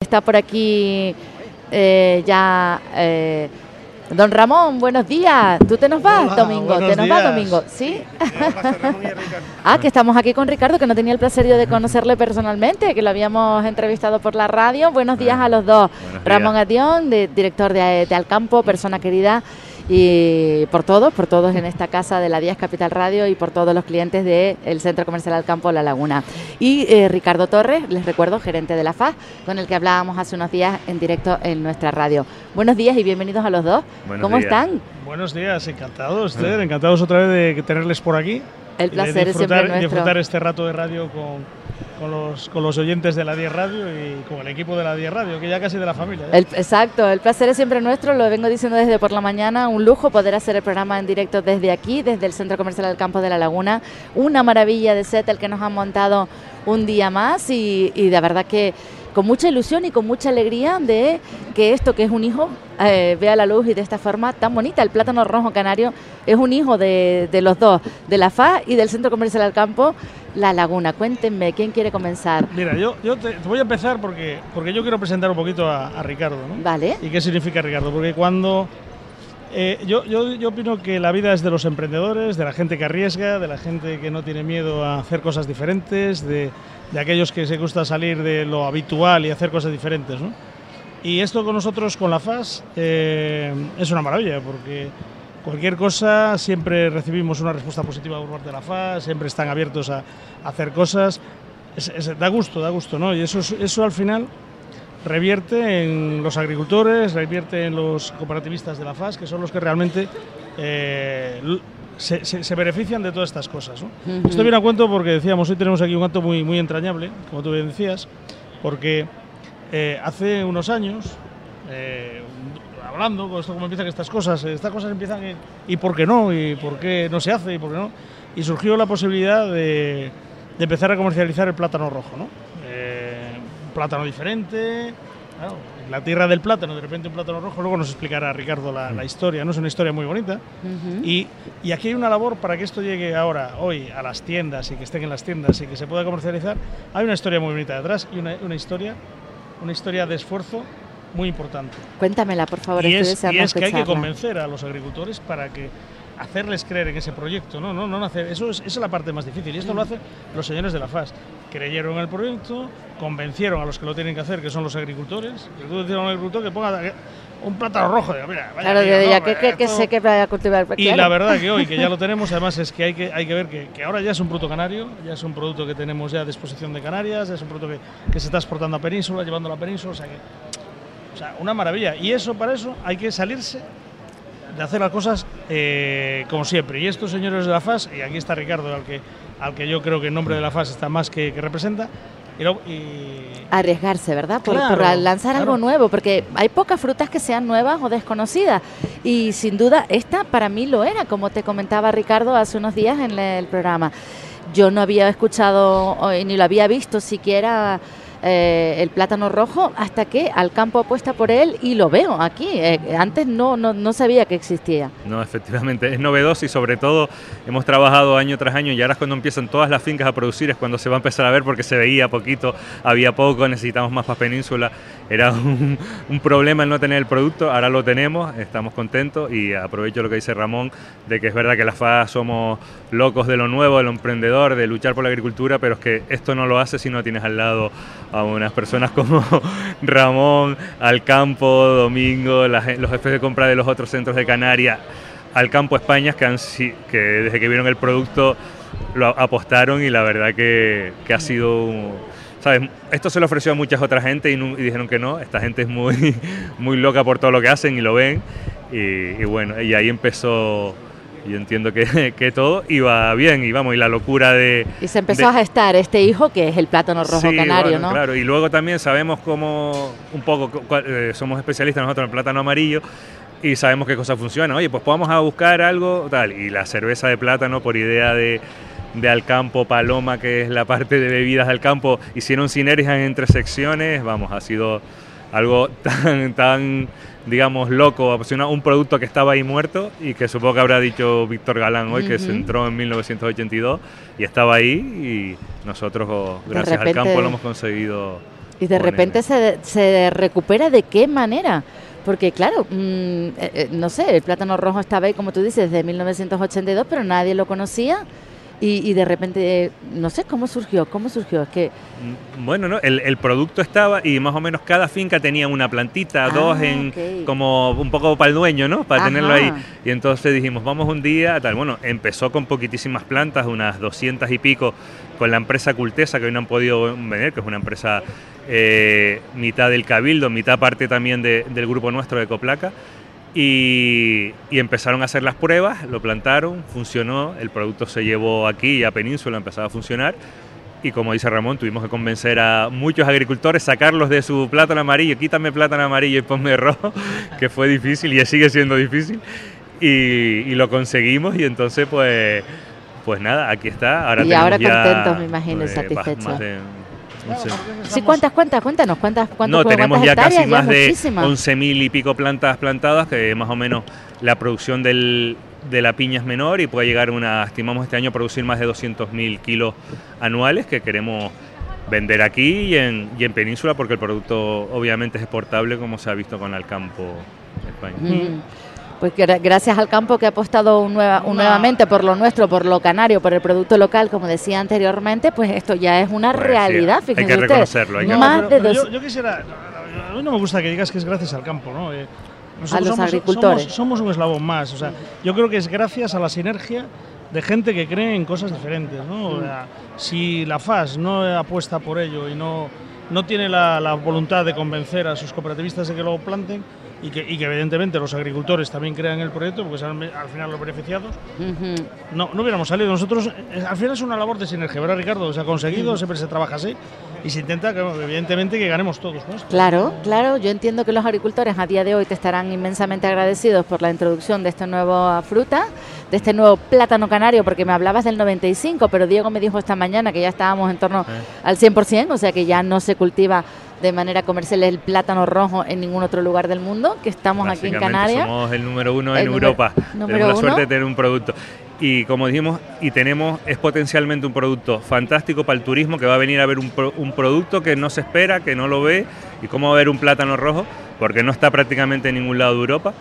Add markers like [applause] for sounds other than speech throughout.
Está por aquí eh, ya eh, Don Ramón, buenos días. ¿Tú te nos vas, Domingo? ¿Te nos vas, Domingo? ¿Sí? [laughs] ah, que estamos aquí con Ricardo, que no tenía el placer de conocerle personalmente, que lo habíamos entrevistado por la radio. Buenos días a los dos. Ramón Adión, director de, de Alcampo, persona querida y por todos, por todos en esta casa de la Díaz Capital Radio y por todos los clientes del Centro Comercial al Campo La Laguna. Y eh, Ricardo Torres, les recuerdo, gerente de la FAS, con el que hablábamos hace unos días en directo en nuestra radio. Buenos días y bienvenidos a los dos. ¿Cómo están? Buenos días, encantados, encantados otra vez de tenerles por aquí. El placer es siempre nuestro. disfrutar este rato de radio con, con los, con los oyentes de la 10 Radio y con el equipo de la 10 Radio, que ya casi de la familia. exacto, el placer es siempre nuestro, lo vengo diciendo desde por la mañana, un lujo poder hacer el programa en directo desde aquí, desde el Centro Comercial del Campo de la Laguna, una maravilla de set el que nos han montado un día más y, y de verdad que con mucha ilusión y con mucha alegría de que esto que es un hijo eh, vea la luz y de esta forma tan bonita. El plátano rojo canario es un hijo de, de los dos, de la FA y del Centro Comercial del Campo La Laguna. Cuéntenme, ¿quién quiere comenzar? Mira, yo, yo te, voy a empezar porque, porque yo quiero presentar un poquito a, Ricardo. ¿no? Vale. ¿Y qué significa Ricardo? Porque cuando eh, yo, yo, yo, opino que la vida es de los emprendedores, de la gente que arriesga, de la gente que no tiene miedo a hacer cosas diferentes, de, de aquellos que se gusta salir de lo habitual y hacer cosas diferentes. ¿no? Y esto con nosotros, con la FAS, eh, es una maravilla, porque cualquier cosa siempre recibimos una respuesta positiva por parte de la FAS, siempre están abiertos a, hacer cosas. da gusto, da gusto, ¿no? Y eso, eso al final revierte en los agricultores, revierte en los cooperativistas de la FAS, que son los que realmente eh, se, benefician de todas estas cosas. Esto viene a cuento porque decíamos, hoy tenemos aquí un acto muy, muy entrañable, como tú bien decías, porque eh, hace unos años, eh, hablando, con esto como empiezan estas cosas, estas cosas empiezan y, por qué no, y por qué no se hace, y por qué no, y surgió la posibilidad de, de empezar a comercializar el plátano rojo, ¿no? Plátano diferente, la tierra del plátano, de repente un plátano rojo, luego nos explicará Ricardo la, la historia, ¿no? Es una historia muy bonita. y, y, aquí hay una labor para que esto llegue ahora, hoy, a las tiendas y que estén en las tiendas y que se pueda comercializar. Hay una historia muy bonita detrás y una, una historia, una historia de esfuerzo muy importante. Cuéntamela, por favor. Y es, y es que hay que convencer a los agricultores para que hacerles creer en ese proyecto, ¿no? no, no hacer, eso es, esa es la parte más difícil y esto lo hacen los señores de la FAS. Creyeron en el proyecto, convencieron a los que lo tienen que hacer, que son los agricultores, y tú decías a un agricultor que ponga un plátano rojo, mira, vaya claro, ya que, que, sé que vaya a cultivar. Y la verdad que hoy, que ya lo tenemos, además es que hay que, hay que ver que, que, ahora ya es un producto canario, ya es un producto que tenemos ya a disposición de Canarias, ya es un producto que, que se está exportando a Península, llevando a la Península, o sea que, o sea, una maravilla. Y eso, para eso, hay que salirse de hacer las cosas eh, como siempre. Y estos señores de la FAS, y aquí está Ricardo, al que, al que yo creo que en nombre de la FAS está más que, representa, y, Arriesgarse, ¿verdad? Por, lanzar algo nuevo, porque hay pocas frutas que sean nuevas o desconocidas. Y sin duda, esta para mí lo era, como te comentaba Ricardo hace unos días en el programa. Yo no había escuchado ni lo había visto siquiera eh, el plátano rojo hasta que al campo apuesta por él y lo veo aquí. Eh, antes no, no, no, sabía que existía. No, efectivamente, es novedoso y sobre todo hemos trabajado año tras año y ahora es cuando empiezan todas las fincas a producir, es cuando se va a empezar a ver porque se veía poquito, había poco, necesitamos más para península. Era [laughs] un, problema el no tener el producto, ahora lo tenemos, estamos contentos y aprovecho lo que dice Ramón, de que es verdad que las FA somos locos de lo nuevo, de lo emprendedor, de luchar por la agricultura, pero es que esto no lo hace si no tienes al lado a unas personas como [laughs] Ramón, Alcampo, Domingo, los jefes de compra de los otros centros de Canarias, Alcampo España, que, han, que desde que vieron el producto lo apostaron y la verdad que, que ha sido... ¿sabes? Esto se lo ofreció a muchas otras gente y, dijeron que no, esta gente es muy, [laughs] muy loca por todo lo que hacen y lo ven. Y, y bueno, y ahí empezó yo entiendo que, [laughs] que, todo iba bien y vamos, y la locura de... Y se empezó a gestar este hijo que es el plátano rojo canario, ¿no? Claro, y luego también sabemos cómo, un poco, eh, somos especialistas nosotros en el plátano amarillo y sabemos qué cosas funcionan. Oye, pues vamos a buscar algo tal. Y la cerveza de plátano, por idea de, de Alcampo Paloma, que es la parte de bebidas del campo, hicieron sinergias entre secciones. Vamos, ha sido algo [laughs] tan, tan digamos, loco, apasionado, un producto que estaba ahí muerto y que supongo que habrá dicho Víctor Galán hoy, que se entró en 1982 y estaba ahí y nosotros, gracias al campo, lo hemos conseguido. Y de repente se, se recupera de qué manera. Porque claro, mm, eh, eh, no sé, el plátano rojo estaba ahí, como tú dices, desde 1982, pero nadie lo conocía. Y, de repente, no sé cómo surgió, cómo surgió, es que... Mm, bueno, ¿no? el, producto estaba y más o menos cada finca tenía una plantita, ah, dos en como un poco para el dueño, ¿no? Para tenerlo ahí. Y entonces dijimos, vamos un día, tal. Bueno, empezó con poquitísimas plantas, unas 200 y pico, con la empresa Cultesa, que hoy no han podido vender, que es una empresa eh, mitad del Cabildo, mitad parte también del grupo nuestro de Coplaca. Y, empezaron a hacer las pruebas, lo plantaron, funcionó, el producto se llevó aquí a Península, empezaba a funcionar. Y como dice Ramón, tuvimos que convencer a muchos agricultores, sacarlos de su plátano amarillo, quítame plátano amarillo y ponme rojo, [laughs] que fue difícil y sigue siendo difícil. Y, lo conseguimos y entonces pues, pues nada, aquí está. Ahora y ahora contentos, me imagino, pues, satisfechos. Sí, ¿cuántas, cuántas? Cuéntanos, ¿cuántas, cuántas No, tenemos ya casi más de 11.000 y pico plantas plantadas, que más o menos la producción del, de la piña es menor y puede llegar una, estimamos este año producir más de 200.000 kilos anuales que queremos vender aquí y en, y en Península porque el producto obviamente es exportable como se ha visto con el campo España pues gracias al campo que ha apostado nuevamente por lo nuestro, por lo canario, por el producto local, como decía anteriormente, pues esto ya es una pues realidad. hay que reconocerlo. yo, quisiera, a mí no me gusta que digas que es gracias al campo, ¿no? Eh, a los agricultores. Somos, un eslabón más. O sea, yo creo que es gracias a la sinergia de gente que cree en cosas diferentes. ¿no? Mm. si la FAS no apuesta por ello y no, no tiene la, la, voluntad de convencer a sus cooperativistas de que lo planten, y que, y que, evidentemente los agricultores también crean el proyecto porque son al final los beneficiados, no, no hubiéramos salido. Nosotros, eh, al final es una labor de sinergia, ¿verdad, Ricardo? Se ha conseguido, siempre se trabaja así y se intenta, que, evidentemente, que ganemos todos. Claro, claro. Yo entiendo que los agricultores a día de hoy te estarán inmensamente agradecidos por la introducción de esta nueva fruta, de este nuevo plátano canario, porque me hablabas del 95, pero Diego me dijo esta mañana que ya estábamos en torno al 100%, o sea que ya no se cultiva de manera comercial el plátano rojo en ningún otro lugar del mundo, que estamos aquí en Canarias. Somos el número uno en Europa. Tenemos la suerte de tener un producto. Y como dijimos, y tenemos, es potencialmente un producto fantástico para el turismo que va a venir a ver un, un producto que no se espera, que no lo ve, y cómo va a ver un plátano rojo, porque no está prácticamente en ningún lado de Europa.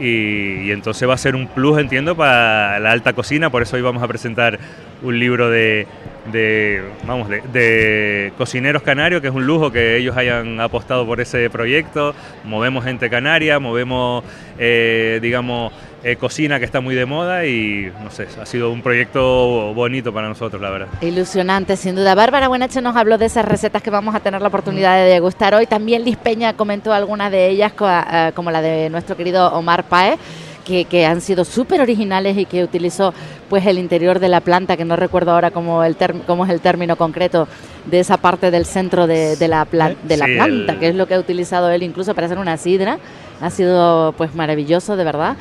Y, y, entonces va a ser un plus, entiendo, para la alta cocina, por eso hoy vamos a presentar un libro de, de, vamos, de, cocineros canarios, que es un lujo que ellos hayan apostado por ese proyecto. Movemos gente canaria, movemos, eh, digamos, eh, cocina que está muy de moda y, no sé, ha sido un proyecto bonito para nosotros, la verdad. Ilusionante, sin duda. Bárbara Buenache nos habló de esas recetas que vamos a tener la oportunidad de degustar hoy. También Liz Peña comentó algunas de ellas, eh, como la de nuestro querido Omar Paez que, han sido súper originales y que utilizó pues el interior de la planta, que no recuerdo ahora cómo, el cómo es el término concreto de esa parte del centro de, la, de la planta, que es lo que ha utilizado él incluso para hacer una sidra. Ha sido pues maravilloso, de verdad.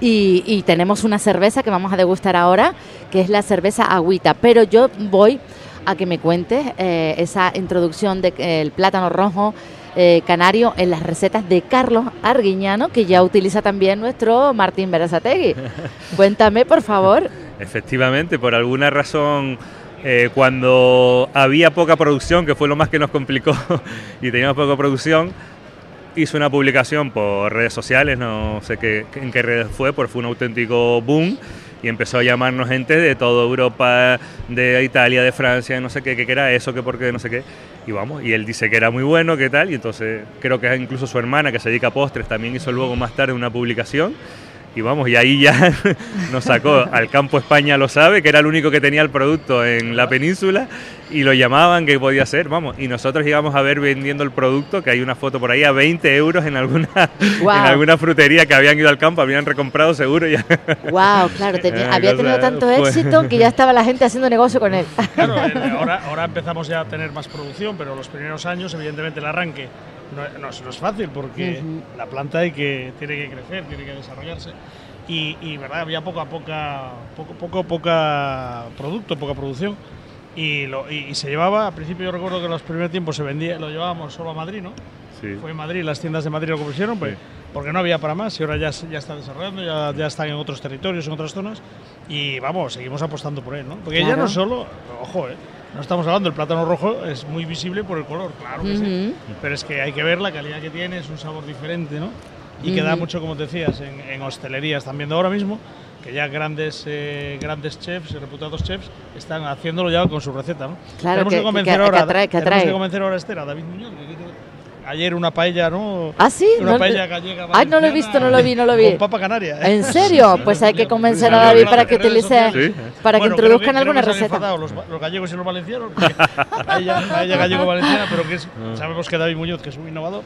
Y, tenemos una cerveza que vamos a degustar ahora, que es la cerveza agüita. Pero yo voy a que me cuentes eh, esa introducción del el plátano rojo, eh, canario en las recetas de Carlos Arguiñano, que ya utiliza también nuestro Martín Berazategui. [laughs] Cuéntame, por favor. Efectivamente, por alguna razón, eh, cuando había poca producción, que fue lo más que nos complicó, [laughs] y teníamos poca producción, hizo una publicación por redes sociales, no sé qué, en qué redes fue, porque fue un auténtico boom y empezó a llamarnos gente de toda Europa, de Italia, de Francia, no sé qué, que era eso, que porque no sé qué. Y vamos, y él dice que era muy bueno, que tal, y entonces creo que incluso su hermana, que se dedica a postres, también hizo luego más tarde una publicación. Y vamos, y ahí ya [laughs] nos sacó al campo España lo sabe, que era el único que tenía el producto en la península, y lo llamaban que podía ser, vamos, y nosotros íbamos a ver vendiendo el producto, que hay una foto por ahí a 20 euros en alguna, [laughs] en alguna frutería que habían ido al campo, habían recomprado seguro ya. Wow, claro, [laughs] había tenido tanto pues éxito que ya estaba la gente haciendo negocio con él. Claro, eh, ahora, ahora empezamos ya a tener más producción, pero los primeros años, evidentemente, el arranque no, no, es fácil porque la planta hay que, tiene que crecer, tiene que desarrollarse. Y, y verdad había poca poca poco poco poca producto poca producción y, lo, y, se llevaba, al principio yo recuerdo que en los primeros tiempos se vendía, lo llevábamos solo a Madrid, ¿no? Sí. Fue en Madrid, las tiendas de Madrid lo pusieron, pues, porque no había para más y ahora ya, ya está desarrollando, ya, ya están en otros territorios, en otras zonas y vamos, seguimos apostando por él, ¿no? Porque ya no solo, ojo, ¿eh? No estamos hablando, el plátano rojo es muy visible por el color, claro que sí, pero es que hay que ver la calidad que tiene, es un sabor diferente, ¿no? Y queda mucho, como te decías, en, en hostelería, están viendo ahora mismo, que ya grandes eh, grandes chefs, reputados chefs, están haciéndolo ya con su receta, ¿no? Claro, que, convencer ahora, que convencer ahora a Esther, a David Muñoz, ayer una paella, ¿no? Ah, sí. Una paella gallega. Ay, no lo he visto, no lo vi, no lo vi. Con papa canaria. ¿eh? ¿En serio? Pues hay que convencer a David para que utilice, para que introduzcan alguna receta. Los, los, gallegos y los valencianos. [laughs] paella, paella gallego-valenciana, pero que es, ah. sabemos que David Muñoz, que es un innovador,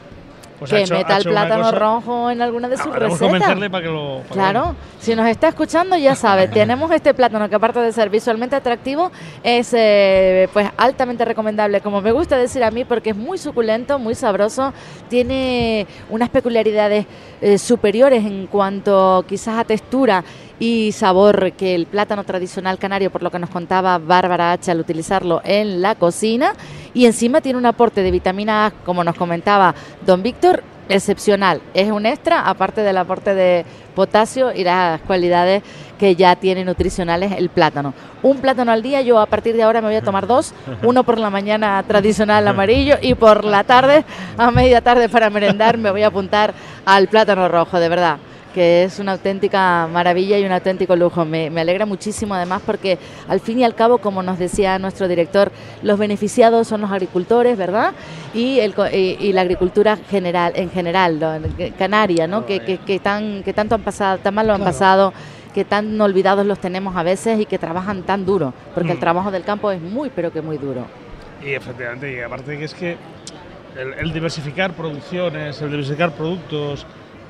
pues que meta el plátano rojo en alguna de sus recetas. Para que lo, claro, si nos está escuchando ya sabe, [laughs] tenemos este plátano que aparte de ser visualmente atractivo es eh, pues altamente recomendable, como me gusta decir a mí, porque es muy suculento, muy sabroso, tiene unas peculiaridades eh, superiores en cuanto quizás a textura y sabor que el plátano tradicional canario, por lo que nos contaba Bárbara H al utilizarlo en la cocina. Y encima tiene un aporte de vitamina A, como nos comentaba don Víctor, excepcional. Es un extra, aparte del aporte de potasio y las cualidades que ya tiene nutricionales el plátano. Un plátano al día, yo a partir de ahora me voy a tomar dos, uno por la mañana tradicional amarillo y por la tarde, a media tarde para merendar, me voy a apuntar al plátano rojo, de verdad que es una auténtica maravilla y un auténtico lujo. Me, alegra muchísimo además porque al fin y al cabo, como nos decía nuestro director, los beneficiados son los agricultores, ¿verdad? Y, el, y, la agricultura general, en general, canaria, ¿no? Que, que, tan, que tanto han pasado, tan mal lo han pasado que tan olvidados los tenemos a veces y que trabajan tan duro, porque el mm. trabajo del campo es muy, pero que muy duro. Y efectivamente, y aparte que es que el diversificar producciones, el diversificar productos,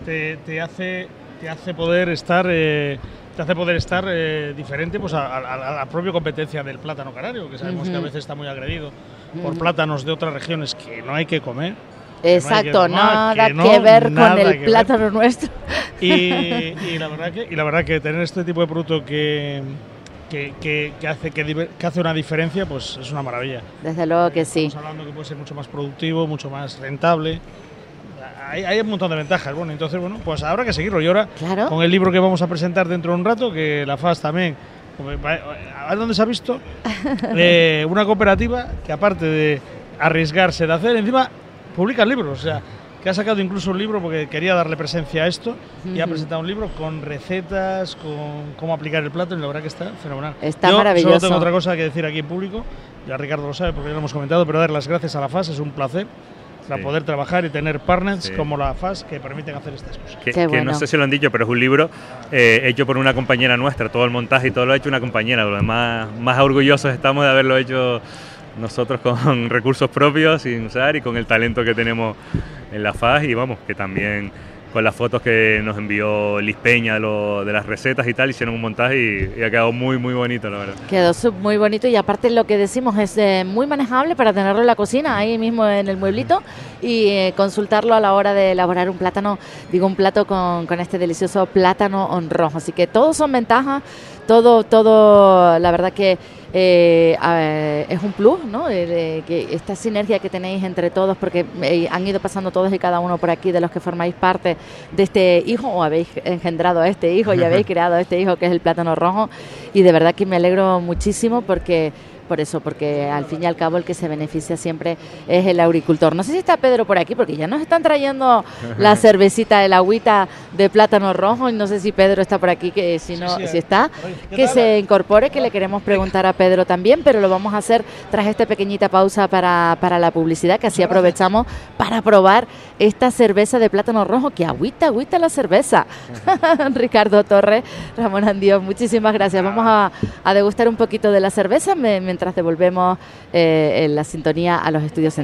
te, hace, te hace poder estar... Eh, te hace poder estar eh, diferente pues, a, la propia competencia del plátano canario, que sabemos que a veces está muy agredido por plátanos de otras regiones que no hay que comer. Exacto, nada que, ver con el plátano nuestro. Y, la verdad que, y la verdad que tener este tipo de producto que, que, hace, que, hace una diferencia, pues es una maravilla. Desde luego que sí. Estamos hablando que puede ser mucho más productivo, mucho más rentable hay, un montón de ventajas. Bueno, entonces, bueno, pues habrá que seguirlo. Y ahora, con el libro que vamos a presentar dentro de un rato, que la FAS también. A ver dónde se ha visto [laughs] eh, una cooperativa que, aparte de arriesgarse de hacer, encima publica libros. O sea, que ha sacado incluso un libro porque quería darle presencia a esto y ha presentado un libro con recetas, con cómo aplicar el plato y la verdad que está fenomenal. Está maravilloso. Solo tengo otra cosa que decir aquí en público, ya Ricardo lo sabe porque ya lo hemos comentado, pero dar las gracias a la FAS, es un placer para poder trabajar y tener partners como la FAS que permiten hacer estas cosas. Que, no sé si lo han dicho, pero es un libro eh, hecho por una compañera nuestra, todo el montaje y todo lo ha hecho una compañera, lo más, más orgullosos estamos de haberlo hecho nosotros con [laughs] recursos propios sin usar y con el talento que tenemos en la FAS y vamos, que también con las fotos que nos envió Liz Peña de, las recetas y tal, hicieron un montaje y, ha quedado muy, muy bonito, la verdad. Quedó muy bonito y aparte lo que decimos es eh, muy manejable para tenerlo en la cocina, ahí mismo en el mueblito y eh, consultarlo a la hora de elaborar un plátano, digo un plato con, con este delicioso plátano rojo. Así que todos son ventajas, todo, todo, la verdad que eh, es un plus, ¿no? que esta sinergia que tenéis entre todos, porque eh, han ido pasando todos y cada uno por aquí de los que formáis parte de este hijo o habéis engendrado a este hijo y habéis [laughs] creado a este hijo que es el plátano rojo y de verdad que me alegro muchísimo porque por eso, porque al fin y al cabo el que se beneficia siempre es el agricultor. No sé si está Pedro por aquí, porque ya nos están trayendo [laughs] la cervecita, el agüita de plátano rojo, y no sé si Pedro está por aquí, que si no, si está, que se incorpore, que le queremos preguntar a Pedro también, pero lo vamos a hacer tras esta pequeñita pausa para, para la publicidad, que así aprovechamos para probar esta cerveza de plátano rojo, que agüita, agüita la cerveza. [laughs] Ricardo Torres, Ramón Andío, muchísimas gracias. Vamos a, degustar un poquito de la cerveza mientras mientras devolvemos eh, la sintonía a los estudios centrales.